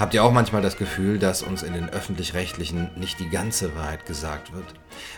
Habt ihr auch manchmal das Gefühl, dass uns in den öffentlich-rechtlichen nicht die ganze Wahrheit gesagt wird?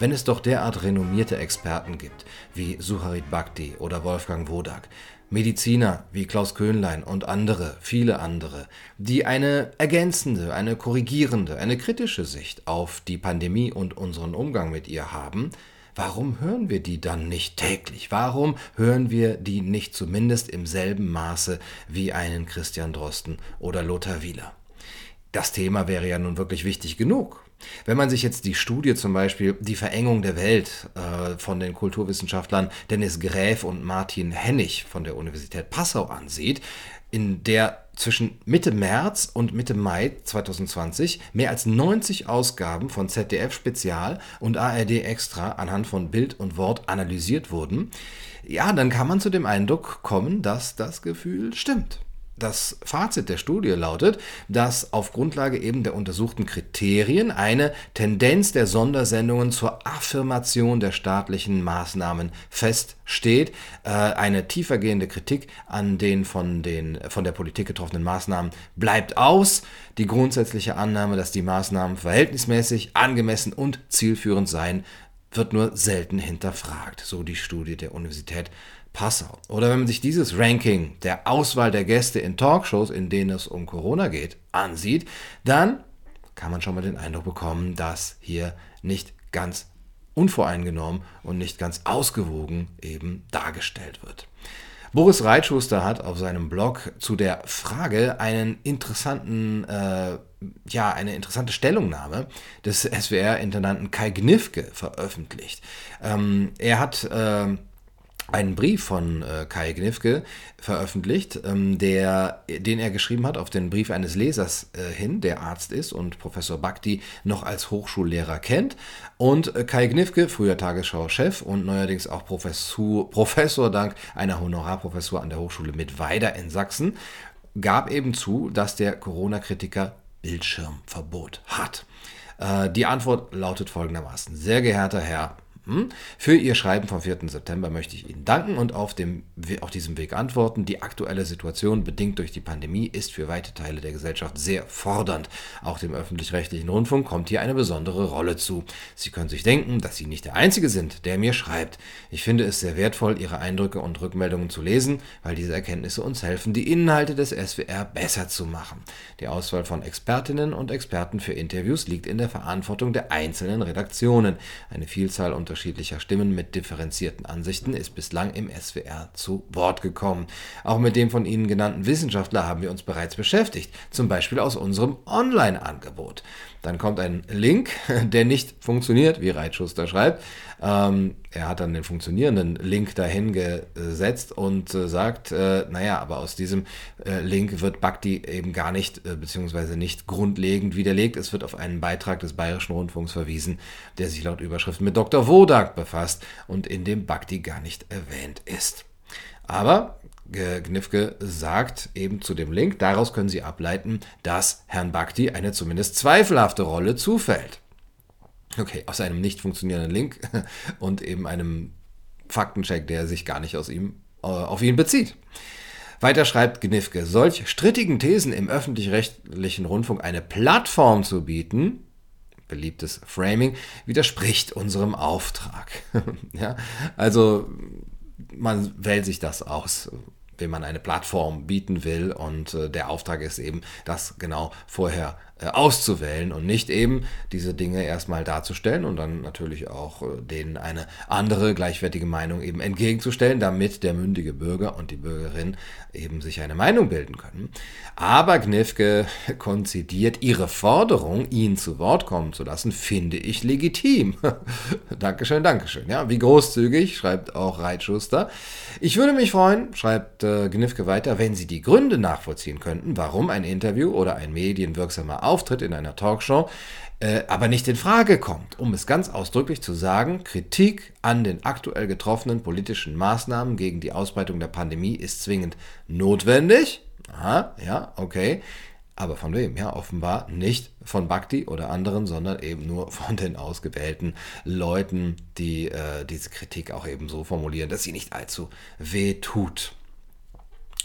Wenn es doch derart renommierte Experten gibt, wie Suharit Bhakti oder Wolfgang Wodak, Mediziner wie Klaus Köhnlein und andere, viele andere, die eine ergänzende, eine korrigierende, eine kritische Sicht auf die Pandemie und unseren Umgang mit ihr haben, Warum hören wir die dann nicht täglich? Warum hören wir die nicht zumindest im selben Maße wie einen Christian Drosten oder Lothar Wieler? Das Thema wäre ja nun wirklich wichtig genug. Wenn man sich jetzt die Studie zum Beispiel Die Verengung der Welt äh, von den Kulturwissenschaftlern Dennis Gräf und Martin Hennig von der Universität Passau ansieht, in der zwischen Mitte März und Mitte Mai 2020 mehr als 90 Ausgaben von ZDF Spezial und ARD Extra anhand von Bild und Wort analysiert wurden, ja, dann kann man zu dem Eindruck kommen, dass das Gefühl stimmt. Das Fazit der Studie lautet, dass auf Grundlage eben der untersuchten Kriterien eine Tendenz der Sondersendungen zur Affirmation der staatlichen Maßnahmen feststeht. Äh, eine tiefergehende Kritik an den von, den von der Politik getroffenen Maßnahmen bleibt aus. Die grundsätzliche Annahme, dass die Maßnahmen verhältnismäßig, angemessen und zielführend seien, wird nur selten hinterfragt, so die Studie der Universität Passau. Oder wenn man sich dieses Ranking der Auswahl der Gäste in Talkshows, in denen es um Corona geht, ansieht, dann kann man schon mal den Eindruck bekommen, dass hier nicht ganz unvoreingenommen und nicht ganz ausgewogen eben dargestellt wird. Boris Reitschuster hat auf seinem Blog zu der Frage einen interessanten, äh, ja, eine interessante Stellungnahme des SWR-Intendanten Kai Gnifke veröffentlicht. Ähm, er hat äh, einen Brief von äh, Kai Gnifke veröffentlicht, ähm, der, den er geschrieben hat auf den Brief eines Lesers äh, hin, der Arzt ist und Professor Bhakti noch als Hochschullehrer kennt. Und äh, Kai Gnifke, früher Tagesschau-Chef und neuerdings auch Professor, Professor dank einer Honorarprofessur an der Hochschule Mittweida in Sachsen, gab eben zu, dass der Corona-Kritiker Bildschirmverbot hat. Äh, die Antwort lautet folgendermaßen. Sehr geehrter Herr? Für Ihr Schreiben vom 4. September möchte ich Ihnen danken und auf, dem, auf diesem Weg antworten. Die aktuelle Situation, bedingt durch die Pandemie, ist für weite Teile der Gesellschaft sehr fordernd. Auch dem öffentlich-rechtlichen Rundfunk kommt hier eine besondere Rolle zu. Sie können sich denken, dass Sie nicht der Einzige sind, der mir schreibt. Ich finde es sehr wertvoll, Ihre Eindrücke und Rückmeldungen zu lesen, weil diese Erkenntnisse uns helfen, die Inhalte des SWR besser zu machen. Die Auswahl von Expertinnen und Experten für Interviews liegt in der Verantwortung der einzelnen Redaktionen. Eine Vielzahl unter unterschiedlicher Stimmen mit differenzierten Ansichten ist bislang im SWR zu Wort gekommen. Auch mit dem von Ihnen genannten Wissenschaftler haben wir uns bereits beschäftigt, zum Beispiel aus unserem Online-Angebot. Dann kommt ein Link, der nicht funktioniert, wie Reitschuster schreibt. Ähm, er hat dann den funktionierenden Link dahin gesetzt und äh, sagt, äh, naja, aber aus diesem äh, Link wird Bhakti eben gar nicht, äh, beziehungsweise nicht grundlegend widerlegt. Es wird auf einen Beitrag des Bayerischen Rundfunks verwiesen, der sich laut Überschrift mit Dr. Wodak befasst und in dem Bhakti gar nicht erwähnt ist. Aber Gnifke sagt eben zu dem Link, daraus können Sie ableiten, dass Herrn Bhakti eine zumindest zweifelhafte Rolle zufällt. Okay, aus einem nicht funktionierenden Link und eben einem Faktencheck, der sich gar nicht aus ihm, äh, auf ihn bezieht. Weiter schreibt Gnifke, solch strittigen Thesen im öffentlich-rechtlichen Rundfunk eine Plattform zu bieten, beliebtes Framing, widerspricht unserem Auftrag. ja, also man wählt sich das aus wem man eine Plattform bieten will. Und äh, der Auftrag ist eben, das genau vorher auszuwählen und nicht eben diese Dinge erstmal darzustellen und dann natürlich auch äh, denen eine andere gleichwertige Meinung eben entgegenzustellen, damit der mündige Bürger und die Bürgerin eben sich eine Meinung bilden können. Aber Gnifke konzidiert ihre Forderung, ihn zu Wort kommen zu lassen, finde ich legitim. Dankeschön, Dankeschön. Ja, wie großzügig, schreibt auch Reitschuster. Ich würde mich freuen, schreibt äh, Gnifke weiter, wenn Sie die Gründe nachvollziehen könnten, warum ein Interview oder ein medienwirksamer Auftritt in einer Talkshow äh, aber nicht in Frage kommt, um es ganz ausdrücklich zu sagen, Kritik an den aktuell getroffenen politischen Maßnahmen gegen die Ausbreitung der Pandemie ist zwingend notwendig. Aha, ja, okay. Aber von wem? Ja, offenbar nicht von Bhakti oder anderen, sondern eben nur von den ausgewählten Leuten, die äh, diese Kritik auch eben so formulieren, dass sie nicht allzu weh tut.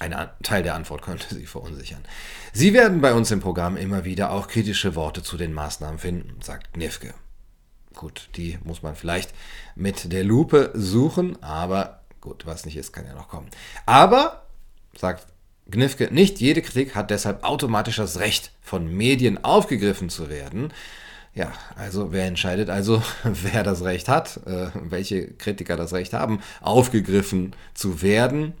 Ein Teil der Antwort könnte Sie verunsichern. Sie werden bei uns im Programm immer wieder auch kritische Worte zu den Maßnahmen finden, sagt Nifke. Gut, die muss man vielleicht mit der Lupe suchen, aber gut, was nicht ist, kann ja noch kommen. Aber, sagt Gnifke, nicht jede Kritik hat deshalb automatisch das Recht, von Medien aufgegriffen zu werden. Ja, also wer entscheidet also, wer das Recht hat, äh, welche Kritiker das Recht haben, aufgegriffen zu werden?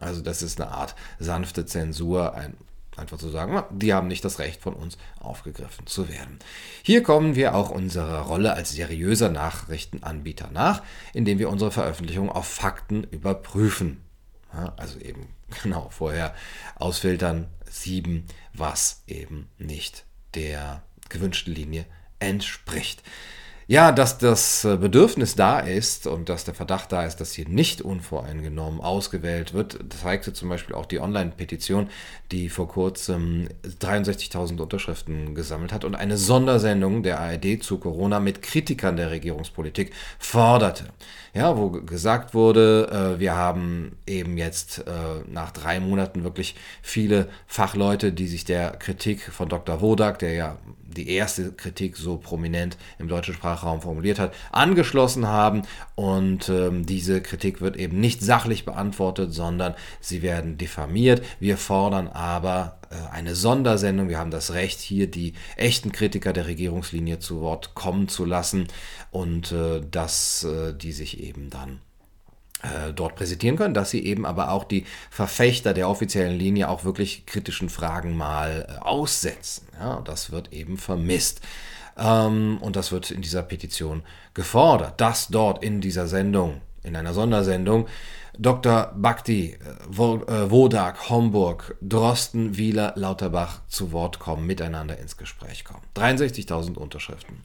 Also das ist eine Art sanfte Zensur, ein Einfach zu sagen, die haben nicht das Recht von uns aufgegriffen zu werden. Hier kommen wir auch unserer Rolle als seriöser Nachrichtenanbieter nach, indem wir unsere Veröffentlichung auf Fakten überprüfen. Also eben genau vorher ausfiltern, sieben, was eben nicht der gewünschten Linie entspricht. Ja, dass das äh, Bedürfnis da ist und dass der Verdacht da ist, dass hier nicht unvoreingenommen ausgewählt wird, zeigte zum Beispiel auch die Online-Petition, die vor kurzem 63.000 Unterschriften gesammelt hat und eine Sondersendung der ARD zu Corona mit Kritikern der Regierungspolitik forderte. Ja, wo gesagt wurde, äh, wir haben eben jetzt äh, nach drei Monaten wirklich viele Fachleute, die sich der Kritik von Dr. Wodak, der ja die erste Kritik so prominent im deutschen Sprachraum formuliert hat, angeschlossen haben. Und ähm, diese Kritik wird eben nicht sachlich beantwortet, sondern sie werden diffamiert. Wir fordern aber äh, eine Sondersendung. Wir haben das Recht, hier die echten Kritiker der Regierungslinie zu Wort kommen zu lassen und äh, dass äh, die sich eben dann äh, dort präsentieren können, dass sie eben aber auch die Verfechter der offiziellen Linie auch wirklich kritischen Fragen mal äh, aussetzen. Ja, das wird eben vermisst. Ähm, und das wird in dieser Petition gefordert, dass dort in dieser Sendung, in einer Sondersendung, Dr. Bhakti, äh, Wodak, Homburg, Drosten, Wieler, Lauterbach zu Wort kommen, miteinander ins Gespräch kommen. 63.000 Unterschriften.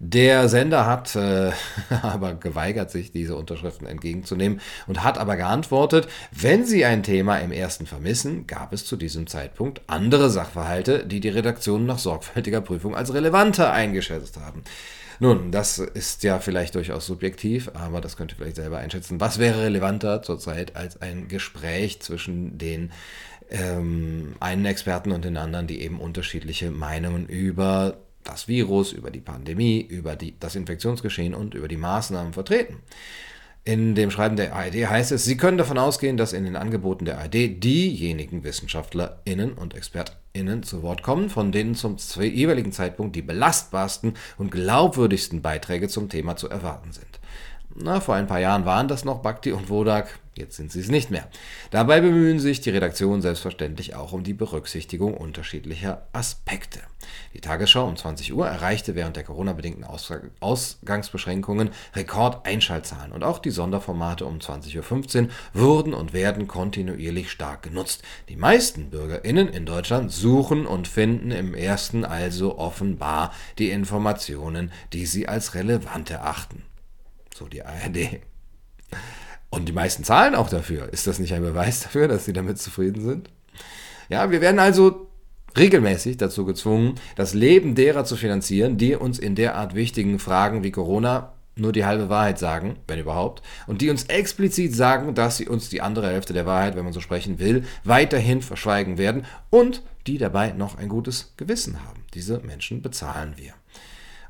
Der Sender hat äh, aber geweigert, sich diese Unterschriften entgegenzunehmen und hat aber geantwortet, wenn Sie ein Thema im ersten vermissen, gab es zu diesem Zeitpunkt andere Sachverhalte, die die Redaktion nach sorgfältiger Prüfung als relevanter eingeschätzt haben. Nun, das ist ja vielleicht durchaus subjektiv, aber das könnt ihr vielleicht selber einschätzen. Was wäre relevanter zurzeit als ein Gespräch zwischen den ähm, einen Experten und den anderen, die eben unterschiedliche Meinungen über das Virus, über die Pandemie, über die, das Infektionsgeschehen und über die Maßnahmen vertreten. In dem Schreiben der ARD heißt es, Sie können davon ausgehen, dass in den Angeboten der ARD diejenigen WissenschaftlerInnen und ExpertInnen zu Wort kommen, von denen zum jeweiligen Zeitpunkt die belastbarsten und glaubwürdigsten Beiträge zum Thema zu erwarten sind. Na, vor ein paar Jahren waren das noch Bhakti und Wodak, jetzt sind sie es nicht mehr. Dabei bemühen sich die Redaktionen selbstverständlich auch um die Berücksichtigung unterschiedlicher Aspekte. Die Tagesschau um 20 Uhr erreichte während der Corona-bedingten Ausgangsbeschränkungen Rekordeinschaltzahlen und auch die Sonderformate um 20.15 Uhr wurden und werden kontinuierlich stark genutzt. Die meisten BürgerInnen in Deutschland suchen und finden im ersten also offenbar die Informationen, die sie als relevant erachten so die ARD. Und die meisten zahlen auch dafür. Ist das nicht ein Beweis dafür, dass sie damit zufrieden sind? Ja, wir werden also regelmäßig dazu gezwungen, das Leben derer zu finanzieren, die uns in derart wichtigen Fragen wie Corona nur die halbe Wahrheit sagen, wenn überhaupt, und die uns explizit sagen, dass sie uns die andere Hälfte der Wahrheit, wenn man so sprechen will, weiterhin verschweigen werden und die dabei noch ein gutes Gewissen haben. Diese Menschen bezahlen wir.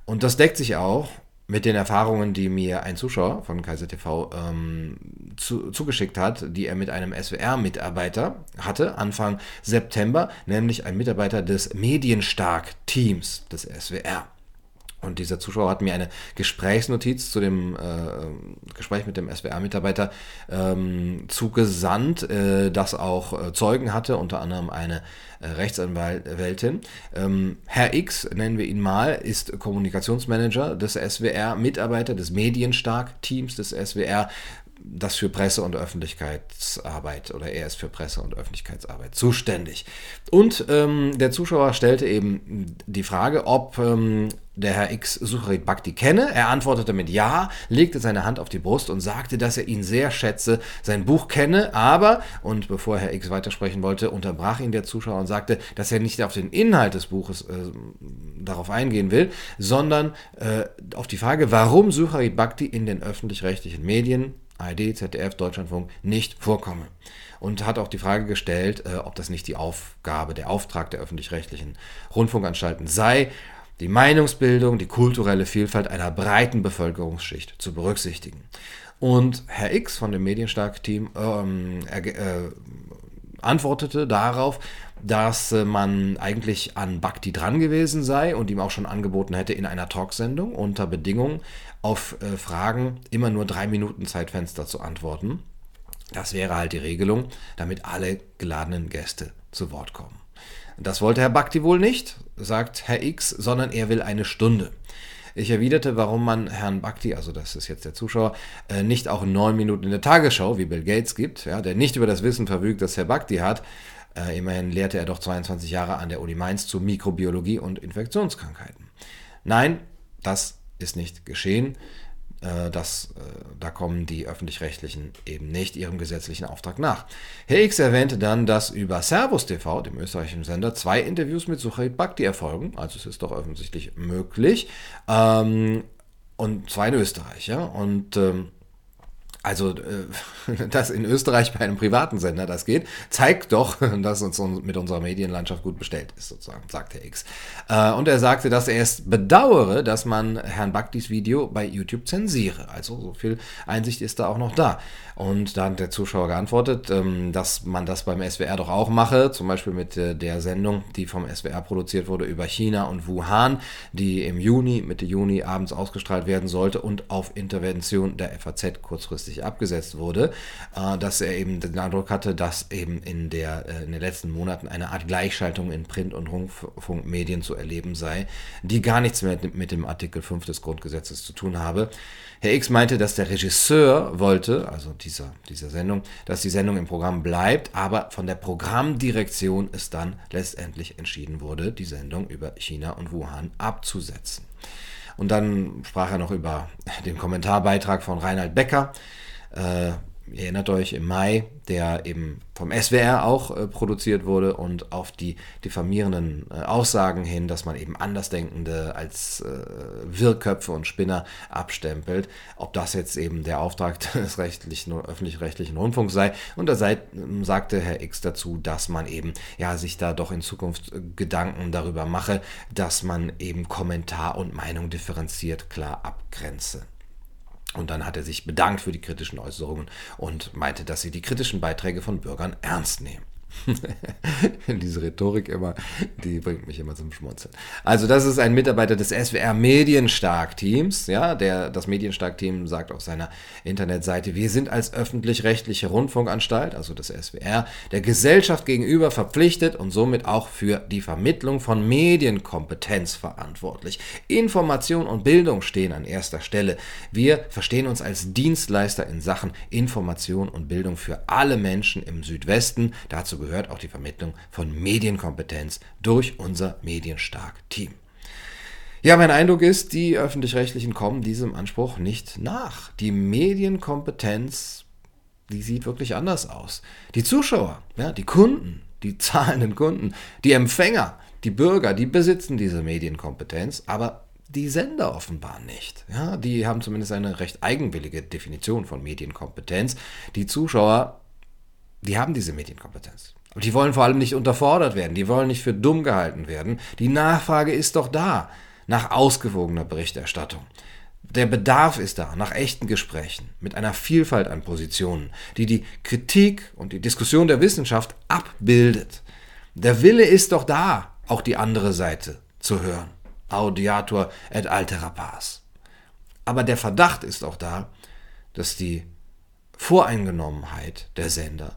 Und das deckt sich auch mit den Erfahrungen, die mir ein Zuschauer von Kaiser TV ähm, zu, zugeschickt hat, die er mit einem SWR-Mitarbeiter hatte, Anfang September, nämlich ein Mitarbeiter des Medienstark-Teams des SWR. Und dieser Zuschauer hat mir eine Gesprächsnotiz zu dem äh, Gespräch mit dem SWR-Mitarbeiter ähm, zugesandt, äh, das auch äh, Zeugen hatte, unter anderem eine äh, Rechtsanwältin. Ähm, Herr X, nennen wir ihn mal, ist Kommunikationsmanager des SWR, Mitarbeiter des Medienstark-Teams des SWR, das für Presse- und Öffentlichkeitsarbeit oder er ist für Presse- und Öffentlichkeitsarbeit zuständig. Und ähm, der Zuschauer stellte eben die Frage, ob ähm, der Herr X Sucharit Bhakti kenne. Er antwortete mit Ja, legte seine Hand auf die Brust und sagte, dass er ihn sehr schätze, sein Buch kenne, aber, und bevor Herr X weitersprechen wollte, unterbrach ihn der Zuschauer und sagte, dass er nicht auf den Inhalt des Buches äh, darauf eingehen will, sondern äh, auf die Frage, warum Sucharit Bhakti in den öffentlich-rechtlichen Medien ARD, ZDF, Deutschlandfunk nicht vorkomme. Und hat auch die Frage gestellt, äh, ob das nicht die Aufgabe, der Auftrag der öffentlich-rechtlichen Rundfunkanstalten sei, die Meinungsbildung, die kulturelle Vielfalt einer breiten Bevölkerungsschicht zu berücksichtigen. Und Herr X von dem Medienstark-Team ähm, äh, antwortete darauf, dass äh, man eigentlich an Bhakti dran gewesen sei und ihm auch schon angeboten hätte, in einer Talksendung unter Bedingungen auf äh, Fragen immer nur drei Minuten Zeitfenster zu antworten. Das wäre halt die Regelung, damit alle geladenen Gäste zu Wort kommen. Das wollte Herr Bhakti wohl nicht, sagt Herr X, sondern er will eine Stunde. Ich erwiderte, warum man Herrn Bhakti, also das ist jetzt der Zuschauer, äh, nicht auch neun Minuten in der Tagesschau wie Bill Gates gibt, ja, der nicht über das Wissen verfügt, das Herr Bhakti hat, äh, immerhin lehrte er doch 22 Jahre an der Uni Mainz zu Mikrobiologie und Infektionskrankheiten. Nein, das ist nicht geschehen. Äh, das, äh, da kommen die öffentlich-rechtlichen eben nicht ihrem gesetzlichen Auftrag nach. X erwähnte dann, dass über Servus TV, dem österreichischen Sender, zwei Interviews mit Sucharit Bhakti erfolgen. Also es ist doch offensichtlich möglich. Ähm, und zwar in Österreich. Ja? Und ähm, also, äh, dass in Österreich bei einem privaten Sender das geht, zeigt doch, dass uns mit unserer Medienlandschaft gut bestellt ist, sozusagen, sagt Herr X. Äh, und er sagte, dass er es bedauere, dass man Herrn Bhaktis Video bei YouTube zensiere. Also, so viel Einsicht ist da auch noch da. Und da hat der Zuschauer geantwortet, ähm, dass man das beim SWR doch auch mache, zum Beispiel mit äh, der Sendung, die vom SWR produziert wurde über China und Wuhan, die im Juni, Mitte Juni abends ausgestrahlt werden sollte und auf Intervention der FAZ kurzfristig kurzfristig abgesetzt wurde, äh, dass er eben den Eindruck hatte, dass eben in, der, äh, in den letzten Monaten eine Art Gleichschaltung in Print- und Rundfunkmedien zu erleben sei, die gar nichts mehr mit dem Artikel 5 des Grundgesetzes zu tun habe. Herr X meinte, dass der Regisseur wollte, also dieser, dieser Sendung, dass die Sendung im Programm bleibt, aber von der Programmdirektion es dann letztendlich entschieden wurde, die Sendung über China und Wuhan abzusetzen. Und dann sprach er noch über den Kommentarbeitrag von Reinhard Becker, äh, ihr erinnert euch, im Mai, der eben vom SWR auch äh, produziert wurde und auf die diffamierenden äh, Aussagen hin, dass man eben Andersdenkende als äh, Wirrköpfe und Spinner abstempelt, ob das jetzt eben der Auftrag des rechtlichen, öffentlich-rechtlichen Rundfunks sei. Und da sei, sagte Herr X dazu, dass man eben ja sich da doch in Zukunft äh, Gedanken darüber mache, dass man eben Kommentar und Meinung differenziert klar abgrenze. Und dann hat er sich bedankt für die kritischen Äußerungen und meinte, dass sie die kritischen Beiträge von Bürgern ernst nehmen. Diese Rhetorik immer, die bringt mich immer zum Schmunzeln. Also das ist ein Mitarbeiter des SWR Medienstark-Teams. Ja, der, das Medienstark-Team sagt auf seiner Internetseite, wir sind als öffentlich-rechtliche Rundfunkanstalt, also das SWR, der Gesellschaft gegenüber verpflichtet und somit auch für die Vermittlung von Medienkompetenz verantwortlich. Information und Bildung stehen an erster Stelle. Wir verstehen uns als Dienstleister in Sachen Information und Bildung für alle Menschen im Südwesten. Dazu gehört auch die Vermittlung von Medienkompetenz durch unser Medienstark-Team. Ja, mein Eindruck ist, die öffentlich-rechtlichen kommen diesem Anspruch nicht nach. Die Medienkompetenz, die sieht wirklich anders aus. Die Zuschauer, ja, die Kunden, die zahlenden Kunden, die Empfänger, die Bürger, die besitzen diese Medienkompetenz, aber die Sender offenbar nicht. Ja, die haben zumindest eine recht eigenwillige Definition von Medienkompetenz. Die Zuschauer die haben diese Medienkompetenz. Aber die wollen vor allem nicht unterfordert werden, die wollen nicht für dumm gehalten werden. Die Nachfrage ist doch da nach ausgewogener Berichterstattung. Der Bedarf ist da nach echten Gesprächen mit einer Vielfalt an Positionen, die die Kritik und die Diskussion der Wissenschaft abbildet. Der Wille ist doch da, auch die andere Seite zu hören. Audiator et altera pars. Aber der Verdacht ist auch da, dass die Voreingenommenheit der Sender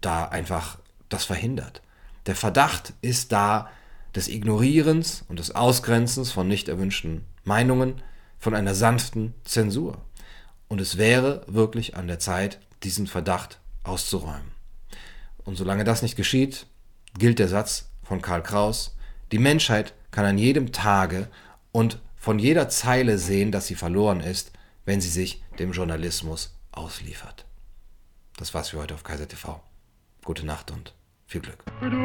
da einfach das verhindert. Der Verdacht ist da des Ignorierens und des Ausgrenzens von nicht erwünschten Meinungen, von einer sanften Zensur. Und es wäre wirklich an der Zeit, diesen Verdacht auszuräumen. Und solange das nicht geschieht, gilt der Satz von Karl Kraus, die Menschheit kann an jedem Tage und von jeder Zeile sehen, dass sie verloren ist, wenn sie sich dem Journalismus ausliefert. Das war's für heute auf Kaiser TV. Gute Nacht und viel Glück. Du, du, du